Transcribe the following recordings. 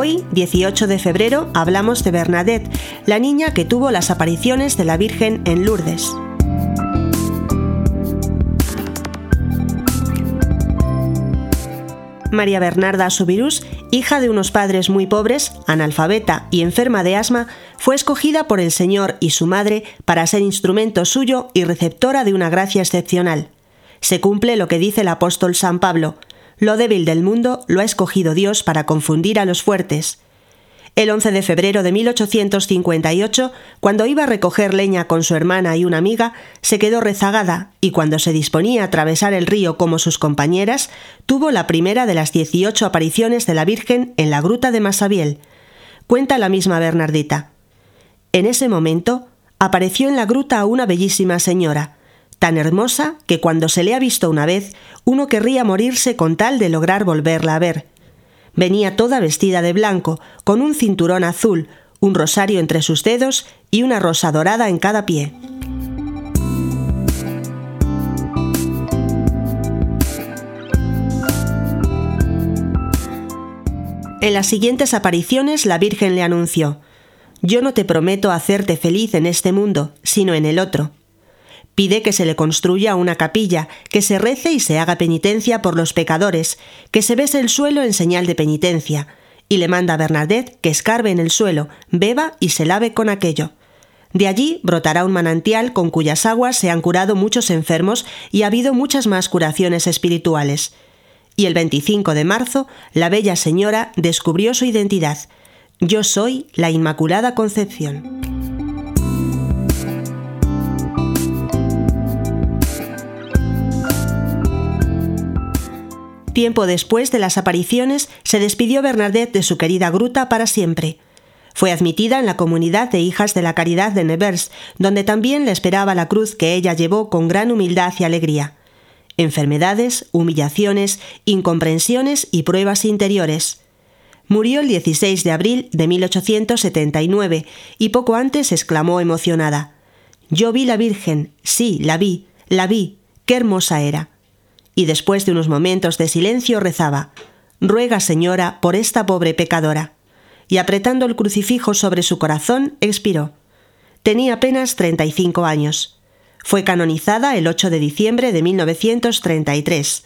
18 de febrero hablamos de Bernadette, la niña que tuvo las apariciones de la Virgen en Lourdes. María Bernarda Subirús, hija de unos padres muy pobres, analfabeta y enferma de asma, fue escogida por el Señor y su madre para ser instrumento suyo y receptora de una gracia excepcional. Se cumple lo que dice el apóstol San Pablo, lo débil del mundo lo ha escogido Dios para confundir a los fuertes. El 11 de febrero de 1858, cuando iba a recoger leña con su hermana y una amiga, se quedó rezagada y cuando se disponía a atravesar el río como sus compañeras, tuvo la primera de las 18 apariciones de la Virgen en la gruta de Masabiel. Cuenta la misma Bernardita. En ese momento, apareció en la gruta una bellísima señora, tan hermosa que cuando se le ha visto una vez, uno querría morirse con tal de lograr volverla a ver. Venía toda vestida de blanco, con un cinturón azul, un rosario entre sus dedos y una rosa dorada en cada pie. En las siguientes apariciones la Virgen le anunció, Yo no te prometo hacerte feliz en este mundo, sino en el otro. Pide que se le construya una capilla, que se rece y se haga penitencia por los pecadores, que se bese el suelo en señal de penitencia, y le manda a Bernadette que escarbe en el suelo, beba y se lave con aquello. De allí brotará un manantial con cuyas aguas se han curado muchos enfermos y ha habido muchas más curaciones espirituales. Y el 25 de marzo, la bella señora descubrió su identidad. Yo soy la Inmaculada Concepción. Tiempo después de las apariciones, se despidió Bernadette de su querida gruta para siempre. Fue admitida en la comunidad de Hijas de la Caridad de Nevers, donde también le esperaba la cruz que ella llevó con gran humildad y alegría. Enfermedades, humillaciones, incomprensiones y pruebas interiores. Murió el 16 de abril de 1879 y poco antes exclamó emocionada: Yo vi la Virgen, sí, la vi, la vi, qué hermosa era y después de unos momentos de silencio rezaba Ruega, Señora, por esta pobre pecadora. Y apretando el crucifijo sobre su corazón, expiró. Tenía apenas 35 años. Fue canonizada el 8 de diciembre de 1933.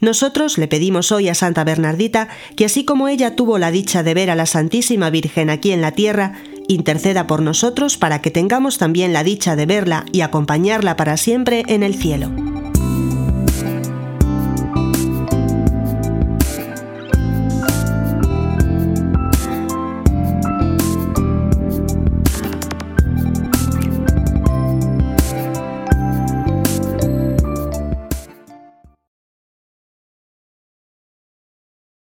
Nosotros le pedimos hoy a Santa Bernardita que así como ella tuvo la dicha de ver a la Santísima Virgen aquí en la tierra, interceda por nosotros para que tengamos también la dicha de verla y acompañarla para siempre en el cielo.